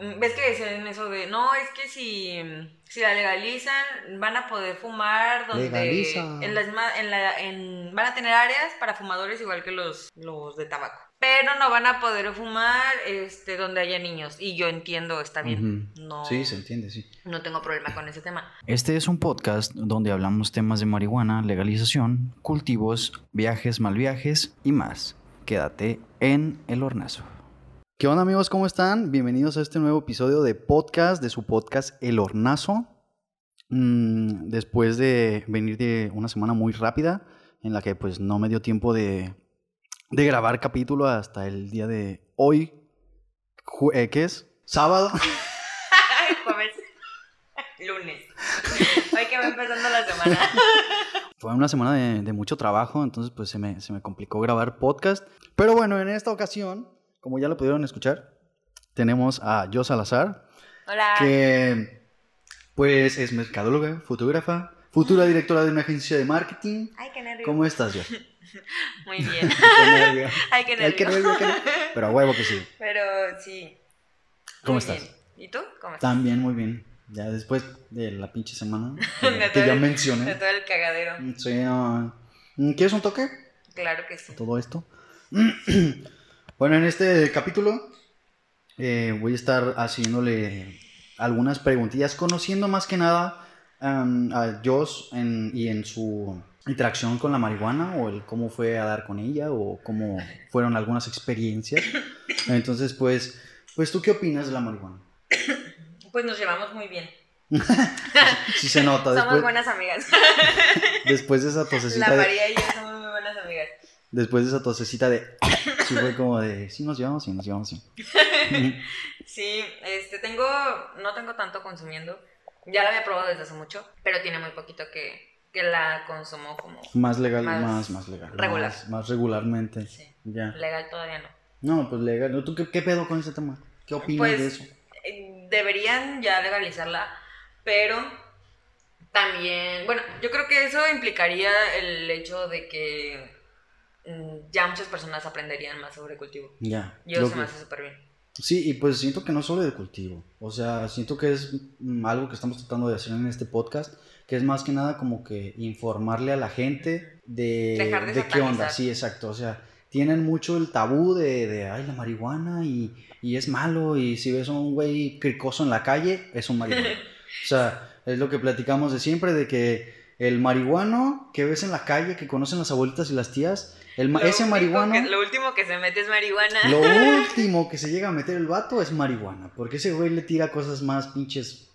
mm, ves que decían eso de, no, es que si, si la legalizan, van a poder fumar donde... Legaliza. En las, ma- en la, en, van a tener áreas para fumadores igual que los, los de tabaco. Pero no van a poder fumar este, donde haya niños. Y yo entiendo, está bien. No, Sí, se entiende, sí. no tengo problema con ese tema. Este es un podcast donde hablamos temas de marihuana, legalización, cultivos, viajes, mal viajes y más. Quédate en el hornazo. ¿Qué onda amigos? ¿Cómo están? Bienvenidos a este nuevo episodio de podcast, de su podcast El Hornazo. Mm, después de venir de una semana muy rápida, en la que pues no me dio tiempo de, de grabar capítulo hasta el día de hoy, eh, ¿qué es? Sábado. Jueves. Lunes. Hoy que va empezando la semana. Fue una semana de, de mucho trabajo, entonces pues se me, se me complicó grabar podcast. Pero bueno, en esta ocasión, como ya lo pudieron escuchar, tenemos a Jo Salazar, Hola. que pues es mercadóloga, fotógrafa, futura directora de una agencia de marketing. Ay, qué nervio. ¿Cómo estás, Jo? Muy bien. Qué nervio. Ay, qué nervio. Ay, qué nervio, qué nervio. Pero a huevo que sí. Pero sí. ¿Cómo Muy estás? bien. ¿Y tú? ¿Cómo estás? También muy bien. Ya después de la pinche semana De que, ya el- De mencioné. todo el cagadero. Sí, no. ¿Quieres un toque? Claro que sí. todo esto. bueno, en este capítulo eh, voy a estar haciéndole algunas preguntillas, conociendo más que nada a Joss en- y en su interacción con la marihuana, o el cómo fue a dar con ella, o cómo fueron algunas experiencias. Entonces, pues, pues ¿tú qué opinas de la marihuana? Pues nos llevamos muy bien. Si se nota, Somos después, buenas amigas. después de esa tosecita La de, María y yo somos muy buenas amigas. después de esa tosecita de, sí fue como de, sí nos llevamos, sí nos llevamos, sí. Sí, este, tengo, no tengo tanto consumiendo. Ya la había probado desde hace mucho, pero tiene muy poquito que, que la consumo como Más legal, Más más, más, legal. regular. Más, más regularmente. sí, Ya. legal todavía no. No, pues legal. ¿Tú qué, qué pedo con ese tema? ¿Qué opinas Pues, de eso? Eh, Deberían ya legalizarla, pero también, bueno, yo creo que eso implicaría el hecho de que ya muchas personas aprenderían más sobre cultivo. Ya. Yo Lo se que- me hace súper bien. Sí, y pues siento que no solo de cultivo. O sea, siento que es mm, algo que estamos tratando de hacer en este podcast, que es más que nada como que informarle a la gente de, Dejar de de qué onda. Sí, exacto. O sea, tienen mucho el tabú de, de ay, la marihuana y, y es malo. Y si ves a un güey cricoso en la calle, es un marihuana. O sea, es lo que platicamos de siempre, de que el marihuano que ves en la calle, que conocen las abuelitas y las tías, el ma- Lo ese marihuano, que- lo último que se mete es marihuana. lo último que se llega a meter el vato es marihuana, porque ese güey le tira cosas más pinches,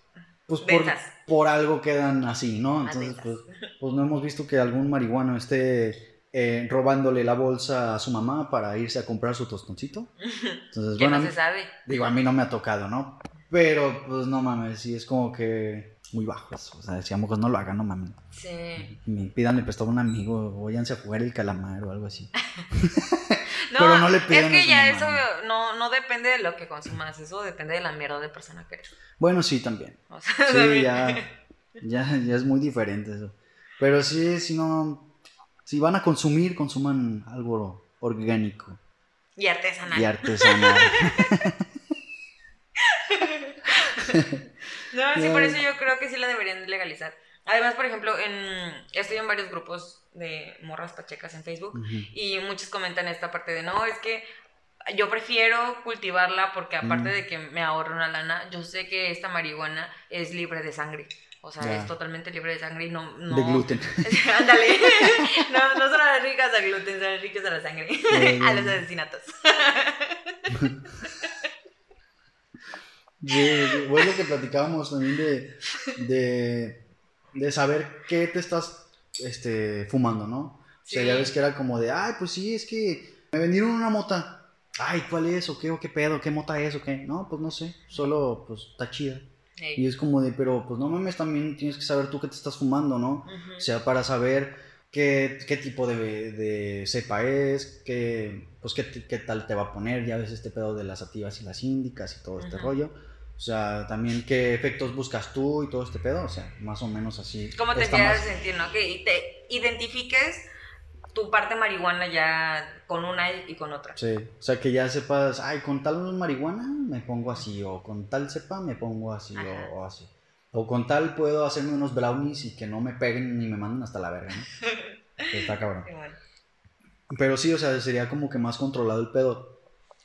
pues por, algo quedan así, ¿no? Más Entonces, pues, pues no hemos visto que algún marihuano esté eh, robándole la bolsa a su mamá para irse a comprar su tostoncito. Entonces, bueno, no se sabe. Digo, a mí no me ha tocado, ¿no? Pero, pues no mames, sí, es como que muy bajo eso. O sea, decíamos, pues no lo hagan, no mames. Sí. Ni Pídanle prestado a un amigo, váyanse a jugar el calamar o algo así. No, Pero no le es pidan a que ya eso no, no depende de lo que consumas, eso depende de la mierda de persona que eres. Bueno, sí, también. O sea, Sí, también- ya, ya, ya es muy diferente eso. Pero sí, si no, si van a consumir, consuman algo orgánico Y artesanal. y artesanal. No, sí, por eso yo creo que sí la deberían legalizar. Además, por ejemplo, en, estoy en varios grupos de morras pachecas en Facebook y muchos comentan esta parte de, no, es que yo prefiero cultivarla porque aparte Mm. de que me ahorro una lana, yo sé que esta marihuana es libre de sangre. O sea, es totalmente libre de sangre y no... no De gluten. Ándale. no, no son alérgicas al gluten, son alérgicas a la sangre. a los asesinatos. Sí, bueno, lo que platicábamos también de, de, de saber qué te estás este, fumando, ¿no? O sea, ya ves que era como de, ay, pues sí, es que me vendieron una mota. Ay, ¿cuál es? ¿O qué? ¿O qué pedo? ¿Qué mota es? ¿O qué? No, pues no sé, solo pues está chida. Y es como de, pero pues no mames, también tienes que saber tú qué te estás fumando, ¿no? O sea, para saber qué, qué tipo de, de cepa es, qué, pues qué, qué tal te va a poner, ya ves este pedo de las sativas y las índicas y todo este rollo. O sea, también qué efectos buscas tú y todo este pedo, o sea, más o menos así. ¿Cómo te quieras más- sentir, no? Que te identifiques tu parte marihuana ya con una y con otra. Sí, o sea, que ya sepas, ay, con tal marihuana me pongo así, o con tal cepa me pongo así, o, o así. O con tal puedo hacerme unos brownies y que no me peguen ni me manden hasta la verga, ¿no? Está cabrón. Bueno, Pero sí, o sea, sería como que más controlado el pedo.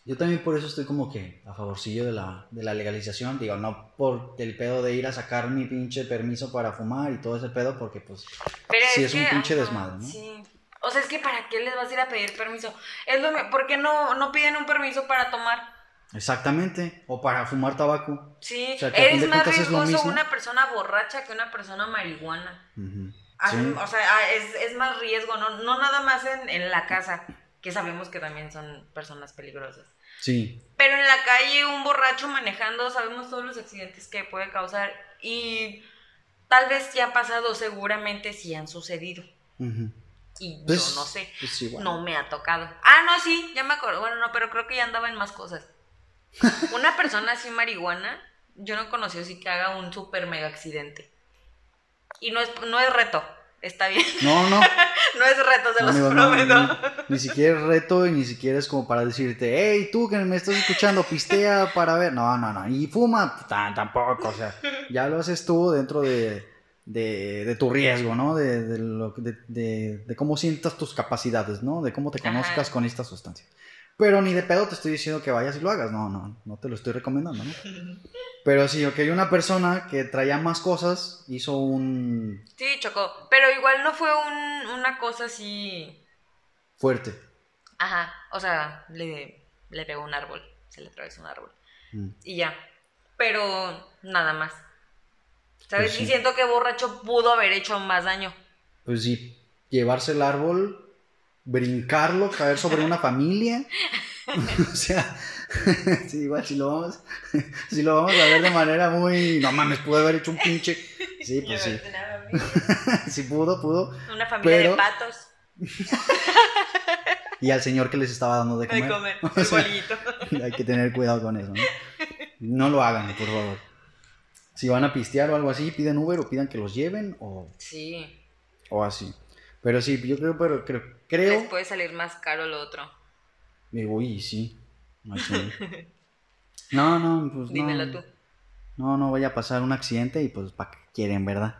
Yo también por eso estoy como que a favorcillo de la, de la legalización. Digo, no por el pedo de ir a sacar mi pinche permiso para fumar y todo ese pedo, porque pues Pero Sí, es un que, pinche desmadre, ¿no? Sí. O sea, es que ¿para qué les vas a ir a pedir permiso? Es lo ¿Por qué no, no piden un permiso para tomar? exactamente. O para fumar tabaco. Sí, O sea, es más es riesgoso una persona borracha que una persona marihuana. Sí. O sea, ah, es, es más riesgo, no, no nada más en, en la casa, que sabemos que también son personas peligrosas. Sí, Pero en la calle, un borracho manejando, sabemos todos los accidentes que puede causar y tal vez ya han pasado, seguramente sí han sucedido. Y Pues, yo no sé. pues igual. No me ha tocado. Ah, no, sí, ya me acuerdo. Bueno, no, pero creo que ya andaba en más cosas. Una persona así marihuana, yo no conocí así que haga un super mega accidente. Y no es, no es reto, está bien. No, no. No es reto, se No, los amigo, no, ni, siquiera es reto y ni siquiera es como para decirte, hey, tú que me estás escuchando, pistea para ver. No, no, no. Y fuma, tan, tampoco. O sea, ya lo haces tú dentro de, de, de tu riesgo, ¿no? De, de, lo, de, cómo sientas tus capacidades, ¿no? De cómo te Ajá. conozcas con esta sustancia. Pero ni de pedo te estoy diciendo que vayas y lo hagas. No, no, no te lo estoy recomendando, ¿no? Pero sí, ok, una persona que traía más cosas hizo un Sí, chocó. Pero igual no fue un- una cosa así. fuerte. Ajá. O sea, le, le pegó un árbol. Se le atravesó un árbol. Mm. Y ya. Pero nada más. ¿Sabes? Pues sí. Y siento que borracho pudo haber hecho más daño. Pues sí, llevarse el árbol, brincarlo, caer sobre una familia. o sea, sí, igual si lo vamos, si lo vamos a ver de manera muy, no mames, pudo haber hecho un pinche. Sí, pues sí, sí pudo, pudo. Una familia Pero- de patos Y al señor que les estaba dando de comer. de comer. O sea, hay que tener cuidado con eso, ¿no? No lo hagan, por favor. Si van a pistear o algo así, piden Uber o pidan que los lleven o, Sí. o así. Pero sí, yo creo, pero creo, creo Les puede salir más caro lo otro. Digo, uy, sí. No, no, pues no. Dímelo tú. No, no vaya a pasar un accidente y pues para qué quieren, ¿verdad?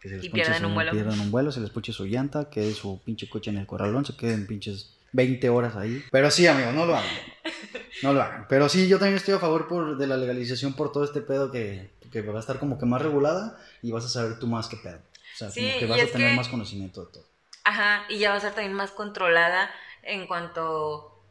Que se les Y pierdan su- un vuelo. pierdan un vuelo, se les puche su llanta, quede su pinche coche en el corralón, se queden pinches 20 horas ahí. Pero sí, amigo, no lo hagan. No lo hagan. Pero sí, yo también estoy a favor por, de la legalización por todo este pedo que, que va a estar como que más regulada y vas a saber tú más que pedo. O sea, Sí, como que vas a tener que- más conocimiento de todo. Ajá, y ya va a ser también más controlada en cuanto...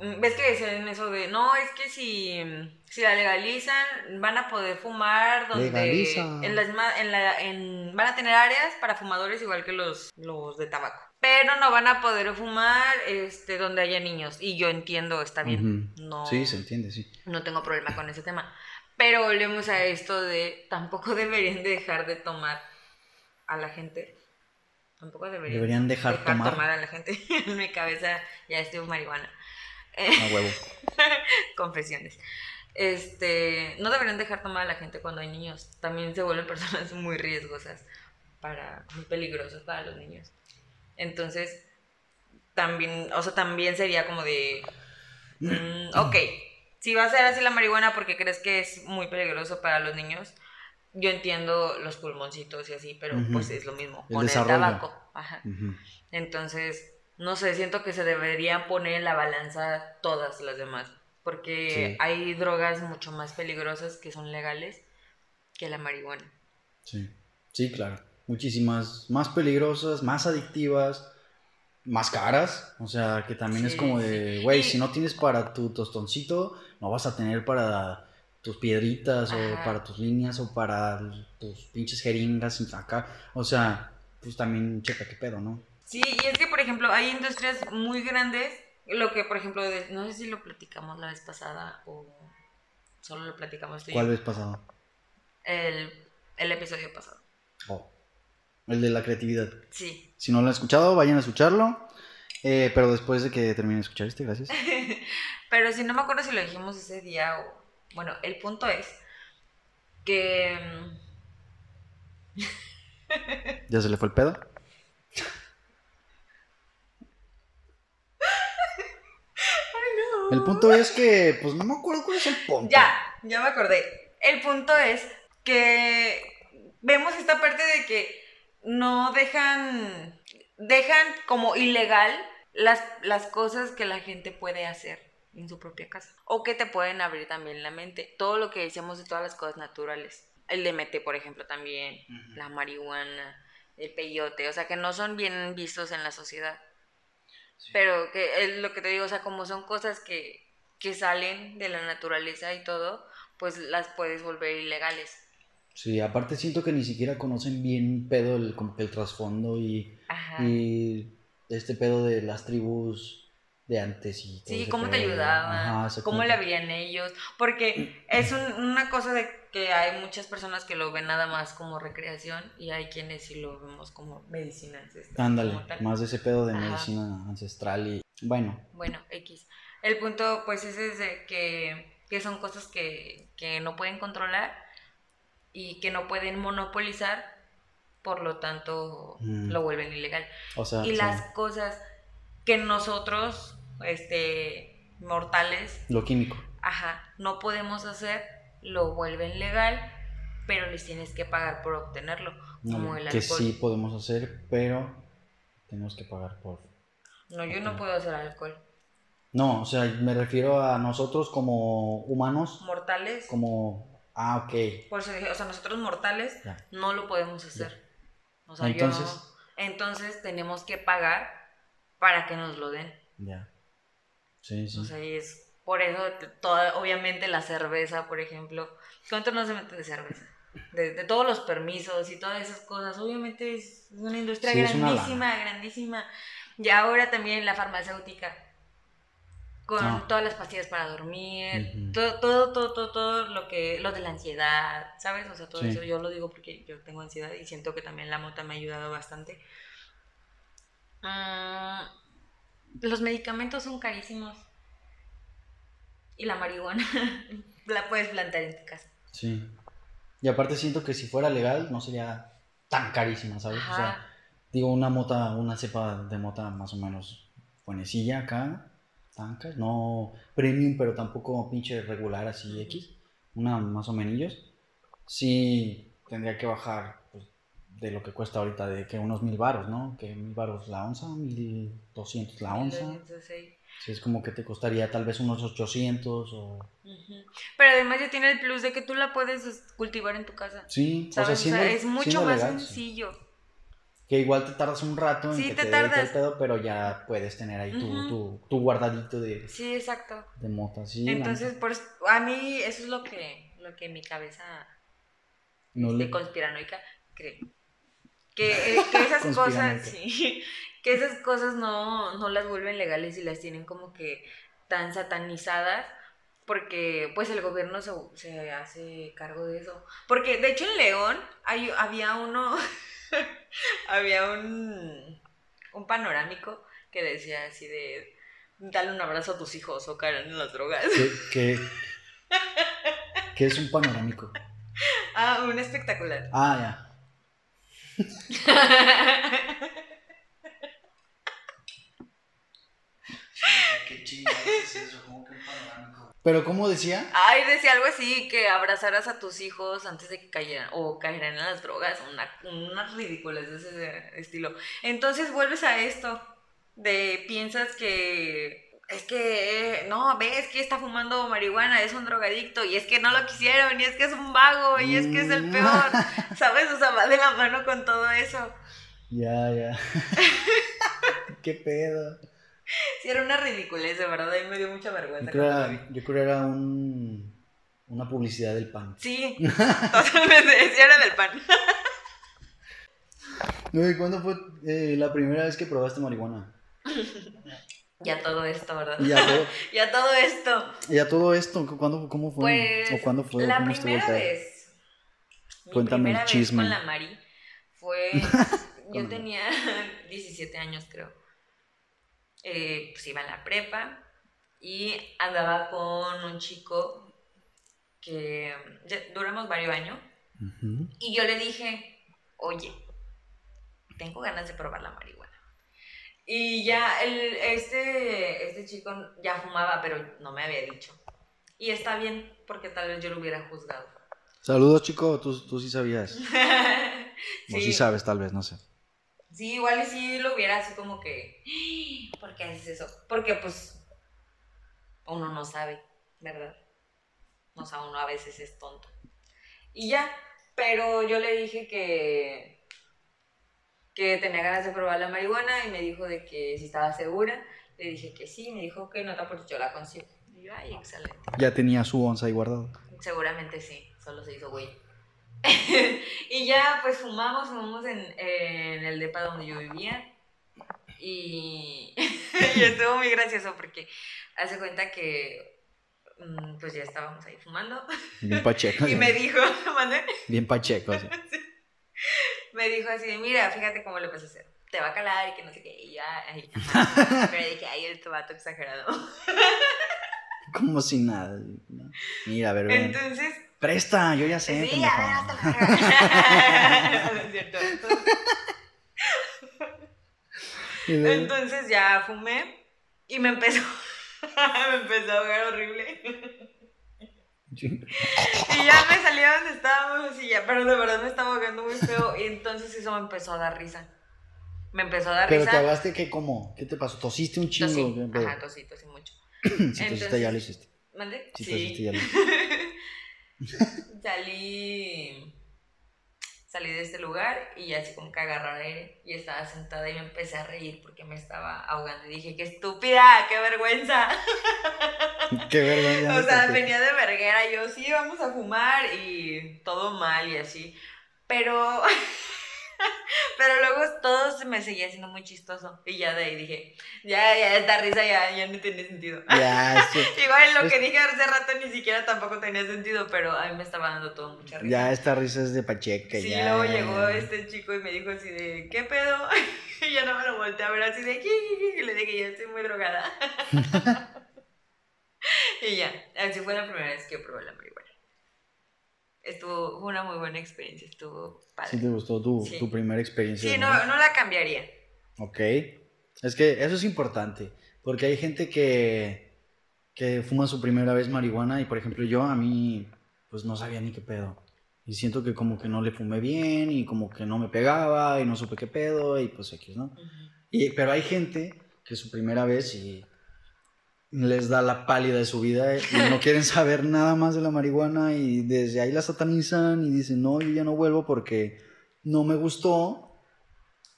Mm, ¿Ves que decían eso de, no, es que si, si la legalizan van a poder fumar donde... Legaliza. En las, en la, en, van a tener áreas para fumadores igual que los, los de tabaco. Pero no van a poder fumar este, donde haya niños. Y yo entiendo, está bien. No, Sí, se entiende, sí. no tengo problema con ese tema. Pero volvemos a esto de tampoco deberían de dejar de tomar a la gente. Tampoco deberían, Deberían dejar tomar. a la gente. en mi cabeza ya estoy marihuana. A huevo. confesiones. Este, no deberían dejar tomar a la gente cuando hay niños. También se vuelven personas muy riesgosas para muy peligrosas para los niños. Entonces, también, o sea, también sería como de mm, ok, si va a ser así la marihuana porque crees que es muy peligroso para los niños, yo entiendo los pulmoncitos y así, pero pues es lo mismo El con desarrollo. el tabaco. Ajá. Entonces, no sé, siento que se deberían poner en la balanza todas las demás, porque Sí. hay drogas mucho más peligrosas que son legales que la marihuana. Sí, sí, claro. Muchísimas más peligrosas, más adictivas, más caras. O sea, que también es como de, güey, si no tienes para tu tostoncito, no vas a tener para tus piedritas o para tus líneas o para tus pinches jeringas acá. O sea, pues también checa qué pedo, ¿no? Sí, y es que, por ejemplo, hay industrias muy grandes, lo que, por ejemplo, de- no sé si lo platicamos la vez pasada o solo lo platicamos tú y ¿Cuál yo. vez pasado? El, el episodio pasado. Oh, el de la creatividad. Sí. Si no lo han escuchado, vayan a escucharlo. Eh, pero después de que termine de escuchar este, gracias. Pero si no me acuerdo si lo dijimos ese día o... Bueno, el punto es que... Mm, ¿Ya se le fue el pedo? Ay, no. El punto es que, pues no me acuerdo cuál es el punto. Ya, ya me acordé. El punto es que vemos esta parte de que no dejan, dejan como ilegal las, las cosas que la gente puede hacer en su propia casa. O que te pueden abrir también la mente. Todo lo que decíamos de todas las cosas naturales. El DMT, por ejemplo, también. La marihuana, el peyote. O sea, que no son bien vistos en la sociedad. Pero que es lo que te digo, o sea, como son cosas que, que salen de la naturaleza y todo, pues las puedes volver ilegales. Sí, aparte siento que ni siquiera conocen bien pedo el, como que el trasfondo y, y este pedo de las tribus de antes y todo Sí, cómo te ayudaban, cómo le habían ellos, porque es una cosa de que hay muchas personas que lo ven nada más como recreación y hay quienes sí lo vemos como medicina ancestral. Ándale, más de ese pedo de medicina ancestral y bueno. Bueno, X. El punto pues es de que, que son cosas que, que no pueden controlar y que no pueden monopolizar, por lo tanto mm. lo vuelven ilegal. O sea, y las cosas que nosotros, este, mortales... Lo químico. Ajá, no podemos hacer, lo vuelven legal, pero les tienes que pagar por obtenerlo, como el alcohol. Que sí podemos hacer, pero tenemos que pagar por... No, yo no puedo hacer alcohol. No, o sea, me refiero a nosotros como humanos. Mortales. Como... Ah, ok. Por eso dije, o sea, nosotros mortales no lo podemos hacer. O sea, entonces, yo Entonces tenemos que pagar para que nos lo den. Ya. Sí, sí. O sea, es por eso, toda, obviamente la cerveza, por ejemplo. ¿Cuánto no se mete de cerveza? De, todos los permisos y todas esas cosas. Obviamente es una industria grandísima, grandísima. Y ahora también la farmacéutica. Con todas las pastillas para dormir, todo, todo, todo, todo, todo, lo que, lo de la ansiedad, ¿sabes? O sea, todo eso yo lo digo porque yo tengo ansiedad y siento que también la mota me ha ayudado bastante. Ah, los medicamentos son carísimos. Y la marihuana la puedes plantar en tu casa. Sí. Y aparte siento que si fuera legal no sería tan carísima, ¿sabes? O sea, digo, una mota, una cepa de mota más o menos buenecilla acá, tanca, no premium, pero tampoco pinche regular así X, una más o menos. Sí tendría que bajar de lo que cuesta ahorita, de que unos mil baros, ¿no? Que mil baros la onza, mil doscientos la onza. Sí. es como que te costaría tal vez unos ochocientos o... Pero además ya tiene el plus de que tú la puedes cultivar en tu casa. Sí, O sea, es mucho más sencillo. Que igual te tardas un rato en que te, tardas. el pero ya puedes tener ahí tu, tu, guardadito de... Sí, exacto. De mota, sí. Entonces, pues, a mí eso es lo que, lo que mi cabeza no este, conspiranoica cree. Que, eh, que esas cosas, sí, que esas cosas no, no las vuelven legales y las tienen como que tan satanizadas porque pues el gobierno se, se, hace cargo de eso. Porque de hecho en León hay, había uno, había un, un panorámico que decía así de, dale un abrazo a tus hijos o caerán en las drogas. ¿Qué, qué, es un panorámico? Ah, un espectacular. Ah, ya. Pero ¿cómo decía? Ay, decía algo así, que abrazaras a tus hijos antes de que cayeran o cayeran en las drogas, una, unas ridículas de ese estilo. Entonces vuelves a esto, de piensas que es que, no, ves que está fumando marihuana, es un drogadicto, y es que no lo quisieron, y es que es un vago, y es que es el mm. peor, ¿sabes? O sea, va de la mano con todo eso. Ya, ya. ¿Qué pedo? Sí, era una ridiculez, de verdad, a mí me dio mucha vergüenza. Yo creo, yo creo era un, una publicidad del pan. Sí, totalmente, sí, era del pan. ¿y cuándo fue eh, la primera vez que probaste marihuana? Ya todo esto, ¿verdad? Ya todo, ya todo esto. Ya todo esto, ¿cuándo, ¿cómo fue? Pues, ¿O cuándo fue? La primera vez. Cuéntame el chisme. Vez con la Mari fue. yo tenía 17 años, creo. Eh, pues iba a la prepa y andaba con un chico que duramos varios años. Y yo le dije, oye, tengo ganas de probar la marihuana. Y ya el, este, este chico ya fumaba, pero no me había dicho. Y está bien, porque tal vez yo lo hubiera juzgado. Saludos, chico. Tú, tú sí sabías. O sí sabes, tal vez, no sé. sí, igual y sí lo hubiera así como que, "Ah, ¿por qué haces eso? Porque pues uno no sabe, ¿verdad? O sea, uno a veces es tonto. Y ya, pero yo le dije que, que tenía ganas de probar la marihuana y me dijo de que si estaba segura. Le dije que sí, me dijo que no, pues yo la consigo. Y yo, ay, excelente. Ya tenía su onza ahí guardado. Seguramente sí, solo se hizo güey. y ya pues fumamos, fumamos en, en el depa donde yo vivía. Y, y estuvo muy gracioso porque hace cuenta que mm, pues ya estábamos ahí fumando. Bien pacheco. Y me dijo, ¿mande? Bien pacheco. así. Me dijo así, mira, fíjate cómo lo vas a hacer. Te va a calar y que no sé qué. Y ya, ay, pero dije, ay, este vato exagerado. Como si nada. Mira, a ver, ven. Entonces, Presta, yo ya sé. Sí, a ver, No es cierto. Entonces ya fumé y me empezó, me empezó a ahogar horrible. Y ya me salí donde estábamos y ya, pero de verdad me estaba ahogando muy feo y entonces eso me empezó a dar risa. Me empezó a dar Pero risa. te ahogaste, ¿qué? ¿Cómo? ¿Qué te pasó? ¿Tosiste un chingo? Tosí. Ajá, tosí, tosí mucho. Si tosiste, Entonces- ya lo hiciste. ¿Mande? Si tosiste, ya lo hiciste. salí salí de este lugar y así como que agarré aire y estaba sentada y me empecé a reír porque me estaba ahogando y dije qué estúpida qué vergüenza Qué vergüenza. o sea venía de verguera yo sí vamos a fumar y todo mal y así pero pero luego todo se me seguía haciendo muy chistoso y ya de ahí dije ya ya esta risa ya ya no tiene sentido Ya, sí. Igual lo Es- que dije hace rato ni siquiera tampoco tenía sentido, pero a mí me estaba dando todo mucha risa. Ya esta risa es de pacheca. Sí, ya. luego llegó este chico y me dijo así de, ¿qué pedo? Y ya no me lo volteé a ver así de, y le dije, ya estoy muy drogada. y ya, así fue la primera vez que probé la marihuana. Estuvo, una muy buena experiencia, estuvo padre. Sí te gustó tu, Sí. tu primera experiencia. Sí, ¿no? no, la cambiaría. Ok. Es que eso es importante. Porque hay gente que, que fuma su primera vez marihuana y, por ejemplo, yo a mí, pues no sabía ni qué pedo. Y siento que como que no le fumé bien y como que no me pegaba y no supe qué pedo y pues X, ¿no? Y, pero hay gente que su primera vez y les da la pálida de su vida y no quieren saber nada más de la marihuana y desde ahí la satanizan y dicen, no, yo ya no vuelvo porque no me gustó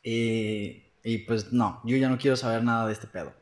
eh, y pues no, yo ya no quiero saber nada de este pedo.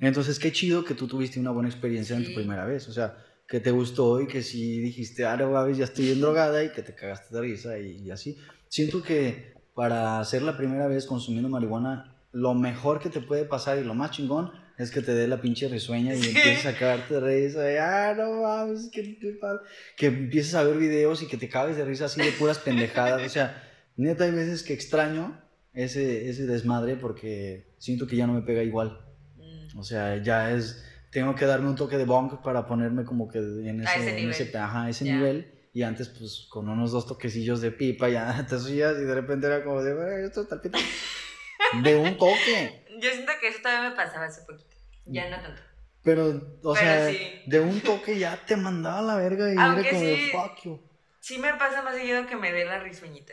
Entonces, qué chido que tú tuviste una buena experiencia en tu primera vez, o sea, que te gustó y que sí dijiste, ah, no mames, ya estoy bien drogada y que te cagaste de risa y, y así. Siento que para hacer la primera vez consumiendo marihuana, lo mejor que te puede pasar y lo más chingón es que te dé la pinche risueña y Sí. empieces a cagarte de risa y, ah, no mames, que, que, pa-". que empieces a ver videos y que te cagues de risa así de puras pendejadas. O sea, neta, hay veces que extraño ese, ese desmadre porque siento que ya no me pega igual. Mm. O sea, ya es. Tengo que darme un toque de bonk para ponerme como que en A ese, ese en nivel. ese- ajá, ese nivel. Y antes, pues, con unos dos toquecillos de pipa, ya te subías y de repente era como de, "Güey, esto está pito". De un toque. Yo siento que eso todavía me pasaba hace poquito. Ya no tanto. Pero, o Pero sea, sí. de un toque ya te mandaba a la verga y Aunque era como de sí- fuck you. Sí me pasa más seguido que me dé la risueñita.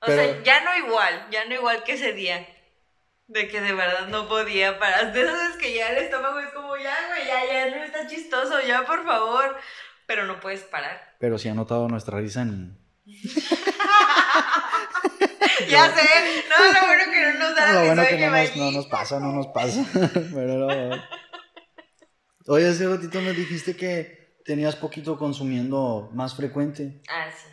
O Pero- sea, ya no igual, ya no igual que ese día. De que de verdad no podía parar. De esas veces que ya el estómago es como, ya, güey, ya, ya no está chistoso, ya, por favor. Pero no puedes parar. Pero sí ha notado nuestra risa en. Ya sé, no, lo bueno que no nos da lo bueno que no nos, no allí. nos pasa, no nos pasa. Pero no. Oye, hace ratito me dijiste que tenías poquito consumiendo más frecuente. Ah, sí.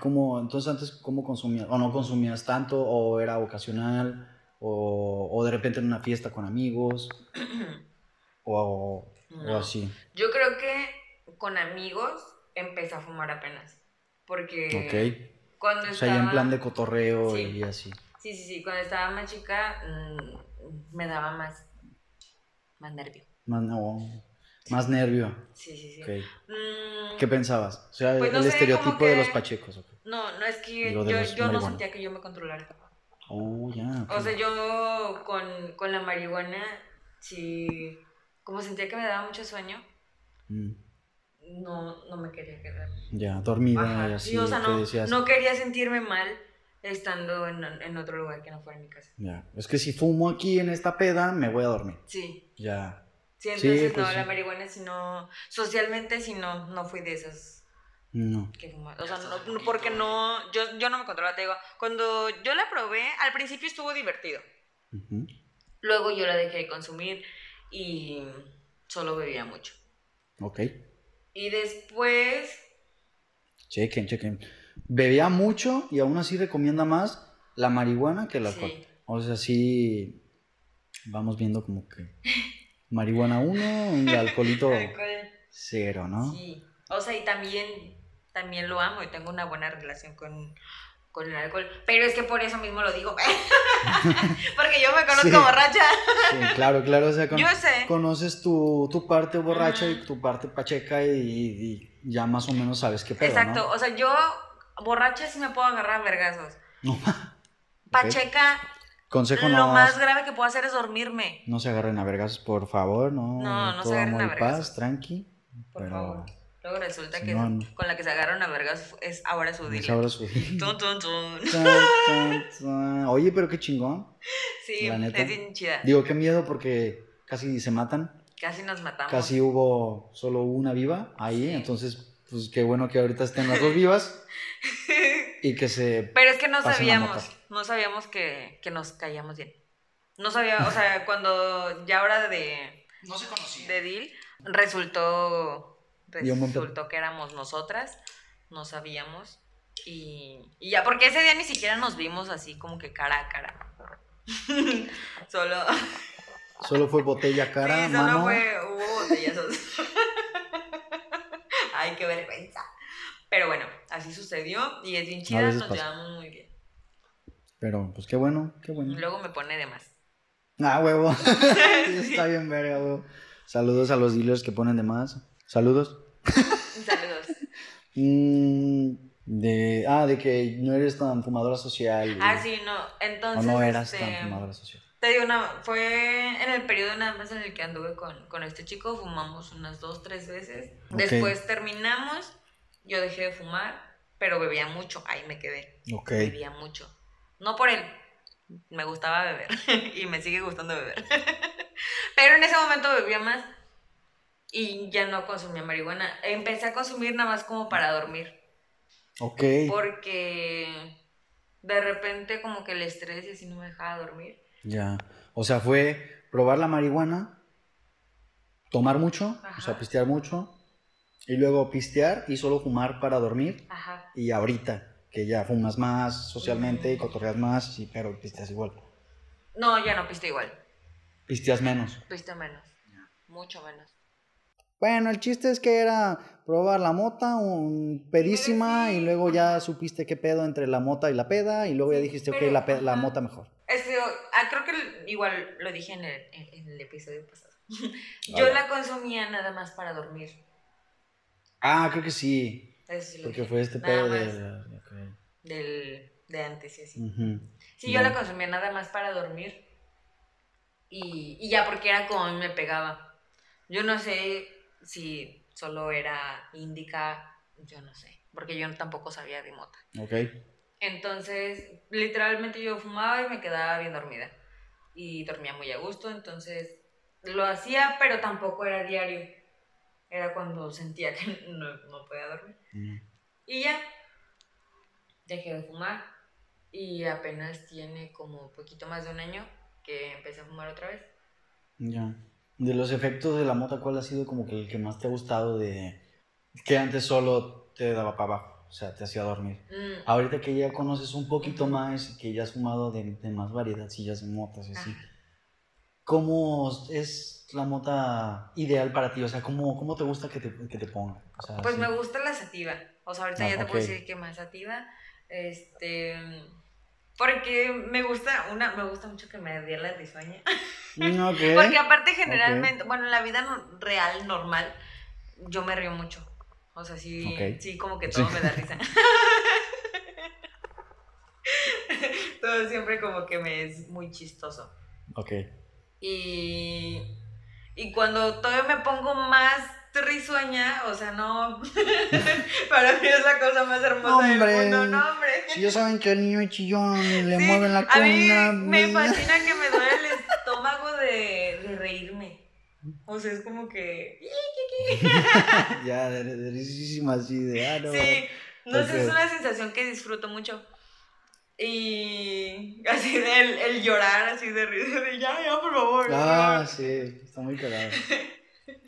¿cómo, entonces antes, ¿cómo consumías? ¿O no consumías tanto? ¿O era ocasional? ¿O, o de repente en una fiesta con amigos? ¿O, o No. así? Yo creo que con amigos empecé a fumar apenas. Porque Ok. Cuando O sea, estaba... ya en plan de cotorreo Sí. y así. Sí, sí, sí. Cuando estaba más chica mm, me daba más, más nervio. Más, no, más nervio. Sí, sí, sí. Ok. Mm, ¿Qué pensabas? O sea, Pues no el sé, estereotipo de los pachecos. No, no es que Digo, yo, yo no sentía que yo me controlara. Oh, ya. O sea, yo con, con la marihuana, sí, como sentía que me daba mucho sueño, Mm, no, no me quería quedar. ya, dormida Ajá, y así. sí, o sea, no, decías, no quería sentirme mal estando en, en otro lugar que no fuera mi casa. Ya, es que si fumo aquí en esta peda, me voy a dormir. Sí, Ya. sí, Sí, entonces pues no, sí. la marihuana si no, socialmente si no, no fui de esas No. que fumaba. O sea, no, no, porque no, yo, yo no me controlaba, te digo, cuando yo la probé, al principio estuvo divertido. Luego yo la dejé de consumir y solo bebía mucho. Ok. Y después, Chequen, chequen. Bebía mucho y aún así recomienda más la marihuana que el alcohol. Sí. O sea, sí. Vamos viendo como que. Marihuana 1 y alcoholito alcohol, 0, ¿no? sí. O sea, y también, también lo amo y tengo una buena relación con, con el alcohol. Pero es que por eso mismo lo digo. Porque yo me conozco Sí. borracha. Sí, claro, claro. O sea, con- Yo sé. conoces tu, tu parte borracha y tu parte pacheca y, y ya más o menos sabes qué pedo, Exacto. ¿no? O sea, yo borracha sí me puedo agarrar a vergazos. No. Pacheca, Consejo lo no, más grave que puedo hacer es dormirme. no se agarren a vergas, por favor, no. No, no se agarren a vergazos. paz, tranqui. Por pero favor. Luego resulta que no, no. con la que se agarraron a vergas es ahora su es dealer. ahora su- Tun, tun, tun. Tan, tan, tan. Oye, pero qué chingón. Sí, La neta. es bien chida. Digo, qué miedo porque casi se matan. Casi nos matamos. Casi hubo solo una viva ahí. Sí. Entonces, pues qué bueno que ahorita estén las dos vivas y que se. Pero es que no sabíamos, no sabíamos que, que nos caíamos bien. No sabía, o sea, cuando ya hora de, No se conocían. de deal, resultó, Resultó que éramos nosotras, no sabíamos. Y, y ya, porque ese día ni siquiera nos vimos así como que cara a cara. solo, Solo fue botella cara, sí, solo mano. fue, hubo botellazos. Ay, qué vergüenza. Pero bueno, así sucedió y es bien chida, nos pasa. llevamos muy bien. Pero, pues qué bueno, qué Y bueno. luego me pone de más. Ah, huevo. Está bien, verga, huevo. Saludos a los dealers que ponen de más. Saludos. Saludos. Mm, de, ah, de que no eres tan fumadora social. Ah, sí, no. O Entonces. no eras este, tan fumadora social. Te digo, no, fue en el periodo nada más en el que anduve con, con este chico, fumamos unas dos, tres veces. Después terminamos, yo dejé de fumar, pero bebía mucho, ahí me quedé. Ok. Bebía mucho. No por él, me gustaba beber y me sigue gustando beber. pero en ese momento bebía más y ya no consumía marihuana. Empecé a consumir nada más como para dormir. Ok. Porque de repente como que el estrés y así no me dejaba dormir. Ya. O sea, fue probar la marihuana, tomar mucho, o sea, pistear mucho, y luego pistear y solo fumar para dormir. Ajá. Y ahorita, que ya fumas más socialmente y Mm. cotorreas más, sí, pero pisteas igual. No, ya no piste igual. Pisteas menos. Piste menos. Mucho menos. Bueno, el chiste es que era probar la mota, un pedísima, Sí. y luego ya supiste qué pedo entre la mota y la peda, y luego ya dijiste, ok, pero, la, pe- la mota mejor. Es que, ah, creo que igual lo dije en el, en- en el episodio pasado. Yo la consumía nada más para dormir. Ah, creo que sí, Eso porque dije. fue este pedo de... ok. Del, de antes y así. Sí, yo la consumía nada más para dormir. Y, y ya porque era como a mí me pegaba. Yo no sé si solo era índica, yo no sé. Porque yo tampoco sabía de mota. Ok. Entonces, literalmente yo fumaba y me quedaba bien dormida. Y dormía muy a gusto, entonces lo hacía, pero tampoco era diario. Era cuando sentía que no, no podía dormir. Mm. Y ya, dejé de fumar. Y apenas tiene como poquito más de un año que empecé a fumar otra vez. Ya. De los efectos de la mota, ¿cuál ha sido como que el que más te ha gustado de... que antes solo te daba para abajo, o sea, te hacía dormir? Mm, Ahorita que ya conoces un poquito más y que ya has fumado de, de más variedadcillas de motas y así. ¿cómo es la mota ideal para ti? O sea, ¿cómo, cómo te gusta que te, que te ponga? O sea, Pues me gusta la sativa. O sea, ahorita Ah, ya te puedo decir que más sativa. Este. Porque me gusta, una, me gusta mucho que me dé la risueña. Mm, ok. Porque aparte generalmente, bueno, en la vida real, normal, yo me río mucho. O sea, sí, sí, como que todo Sí. me da risa. todo siempre como que me es muy chistoso. Ok. Y, y cuando todavía me pongo más risueña, o sea, no, para mí es la cosa más hermosa Hombre. del mundo, no, hombre. Si ya saben que el niño es chillón y le Sí, mueven la a mí me pues, fascina que me duele el estómago de, de reírme. O sea, es como que... ya, de, de risísima así de. Ah, no. Sí, no sé, es una sensación que disfruto mucho. Y así de el, el llorar, así de risa, de ya, ya, por favor. Ah, por favor". sí, está muy cagado.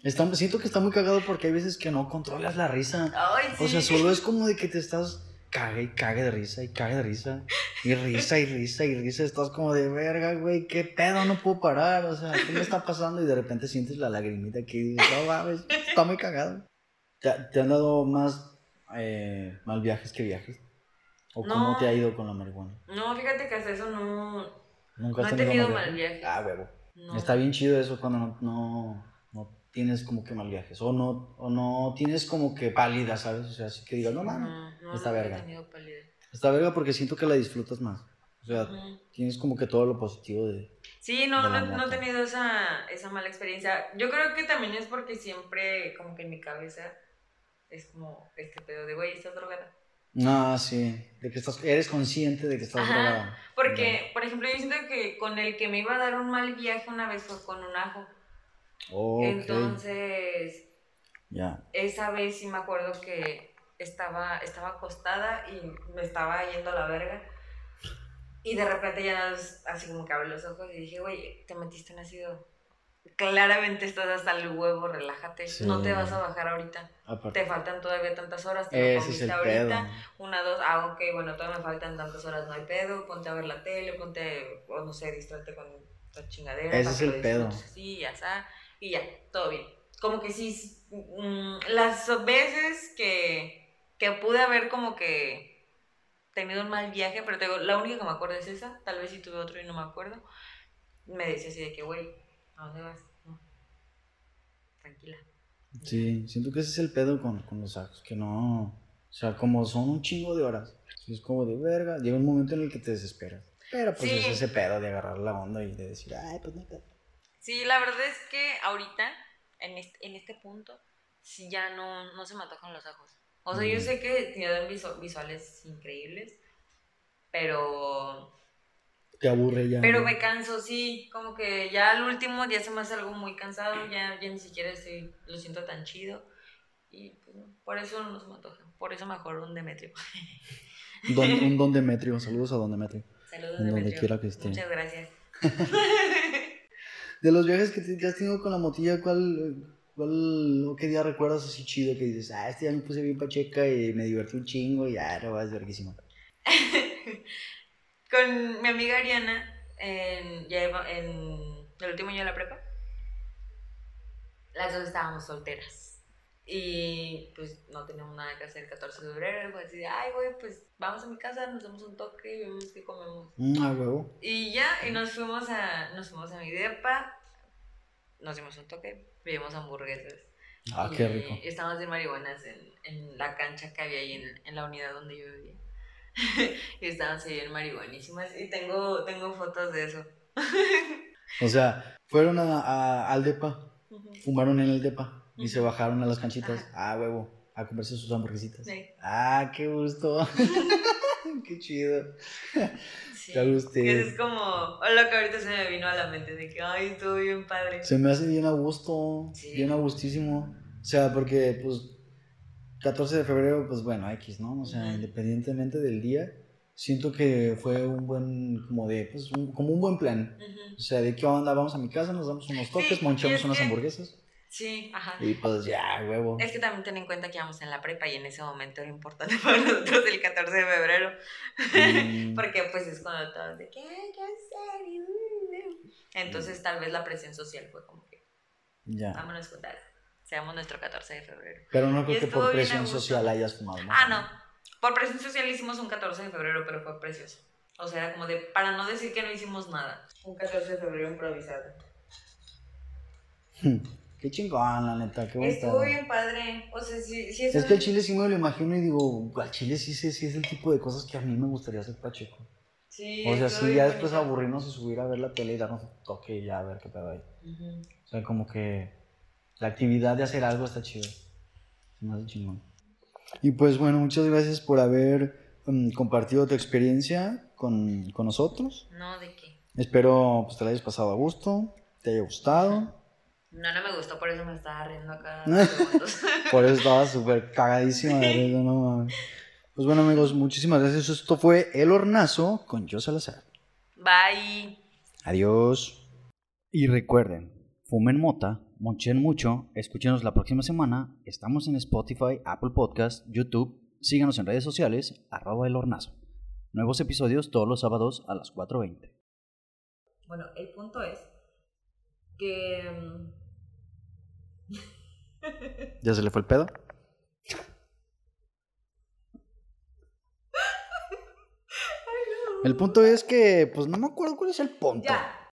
Está- siento que está muy cagado porque hay veces que no controlas la risa. Ay, sí. O sea, solo es como de que te estás cague y cague de risa y cague de risa y risa y risa y risa. Estás como de verga, güey, qué pedo, no puedo parar. O sea, ¿qué me está pasando? Y de repente sientes la lagrimita aquí y dices, no mames, está muy cagado. ¿Te, te han dado más eh, mal viajes que viajes? ¿O cómo No. te ha ido con la marihuana? No, fíjate que hasta eso no, ¿Nunca no has he tenido, tenido mal viaje? Ah, huevo. No. Está bien chido eso cuando no, no tienes como que mal viajes. O no, o no tienes como que pálida, ¿sabes? O sea, así que digas, no mames. No, no, Está he verga. Está verga porque siento que la disfrutas más. O sea, Ujú. tienes como que todo lo positivo de... Sí, no, de no, no he tenido esa, esa mala experiencia. Yo creo que también es porque siempre, como que en mi cabeza, es como este pedo de, güey, estás drogada. No, sí. De que estás, eres consciente de que estás Ajá, drogada. Porque, por ejemplo, yo siento que con el que me iba a dar un mal viaje una vez fue con un ajo. Ok. Entonces, Ya. esa vez sí me acuerdo que estaba, estaba acostada y me estaba yendo a la verga. Y de repente ya así como que abrí los ojos y dije, güey, te metiste en ácido. Claramente estás hasta el huevo, relájate. Sí. No te vas a bajar ahorita. Aparte. Te faltan todavía tantas horas. Te Ese es el ahorita. pedo. Una, dos, ah, ok, bueno, todavía me faltan tantas horas, no hay pedo. Ponte a ver la tele, ponte, o no sé, distrate con la chingadera. Ese es el pedo. así, ya está. Y ya, todo bien. Como que sí, mm, las veces que, que pude haber como que tenido un mal viaje, pero te digo, la única que me acuerdo es esa. Tal vez si tuve otro y no me acuerdo. Me decía así de que, güey, ¿a dónde vas? No. Tranquila. Sí, siento que ese es el pedo con, con los ajos. Que no... O sea, como son un chingo de horas. Es como de verga. Llega un momento en el que te desesperas. Pero pues Sí. es ese pedo de agarrar la onda y de decir, ay, pues no hay pedo". Sí, la verdad es que ahorita, en este, en este punto, sí ya no, no se me antojan los ajos. O sea, yo Mm. sé que tienen visu- visuales increíbles, pero Te aburre ya. pero ¿no? me canso, sí, como que ya al último ya se me hace algo muy cansado, ya, ya ni siquiera estoy, lo siento tan chido. Y pues por eso no se me antoja, por eso mejor un Demetrio. Don- un Don Demetrio. Saludos a Don Demetrio. Saludos, En donde Demetrio. quiera que esté. Muchas gracias. De los viajes que, te- has tenido con la motilla, ¿cuál, cuál qué día recuerdas así chido que dices, ah, este día me puse bien pacheca y me divertí un chingo y ah, no vas verguísima? Con mi amiga Ariana, en, ya en el último año de la prepa, las dos estábamos solteras. Y pues no teníamos nada que hacer el 14 de febrero. Fue así de, ay, güey, pues vamos a mi casa, nos damos un toque y vemos qué comemos. Mm, a huevo. Y ya, y nos fuimos a, nos fuimos a mi depa, nos dimos un toque, pedimos hamburguesas. Ah, Y qué rico. Estábamos bien marihuanas en, en la cancha que había ahí en, en la unidad donde yo vivía. y estábamos ahí bien marihuanísimas. Y tengo, tengo fotos de eso. O sea, fueron a, a- al depa, fumaron en el depa y se bajaron a las canchitas. Ah, huevo. A comerse sus hamburguesitas. Sí. Ah, qué gusto. qué chido. Sí. Gusto. Que es como lo que ahorita se me vino a la mente de que, ay, estuvo bien padre. Se me hace bien a gusto, Sí. bien a gustísimo. O sea, porque pues 14 de febrero, pues bueno, X, ¿no? O sea, independientemente del día, siento que fue un buen, como de, pues, un- como un buen plan. O sea, de qué onda, vamos a mi casa, nos damos unos toques, Sí, monchamos unas que- hamburguesas Sí, ajá. y pues ya, huevo. Es que también ten en cuenta que íbamos en la prepa y en ese momento era importante para nosotros el 14 de febrero. Mm, Porque pues es cuando todos de que hay que hacer. y, uh, uh". Entonces tal vez la presión social fue como que ya. vámonos juntas. Seamos nuestro 14 de febrero. Pero no Y creo que por presión social hayas fumado. ¿no? Ah, no. Por presión social hicimos un 14 de febrero, pero fue precioso. O sea, era como de, para no decir que no hicimos nada. Un 14 de febrero improvisado. Qué chingón, la neta, qué bonito. Estuvo bien padre. O sea, sí, sí Es que el chile sí me lo imagino y digo, al chile sí, sí, sí es el tipo de cosas que a mí me gustaría hacer pacheco. Sí, O sea, sí, ya después bonito. aburrirnos y subir a ver la tele y darnos un toque y ya a ver qué pedo hay. Ujú. O sea, como que la actividad de hacer algo está chido. Se me hace chingón. Y pues bueno, muchas gracias por haber mm, compartido tu experiencia con, con nosotros. No, ¿de qué? Espero pues, te la hayas pasado a gusto, te haya gustado. No, no me gustó, por eso me estaba riendo acá. Por eso estaba súper cagadísima de risa, no mames. Pues bueno amigos, muchísimas gracias. Esto fue El Hornazo con Yo Salazar. Bye. Adiós. Y recuerden, fumen mota, monchen mucho, escúchenos la próxima semana. Estamos en Spotify, Apple Podcast, YouTube. Síganos en redes sociales, arroba el hornazo. Nuevos episodios todos los sábados a las 4.20. Bueno, el punto es que. mm, ¿Ya se le fue el pedo? El punto es que, pues no me acuerdo cuál es el punto. Ya,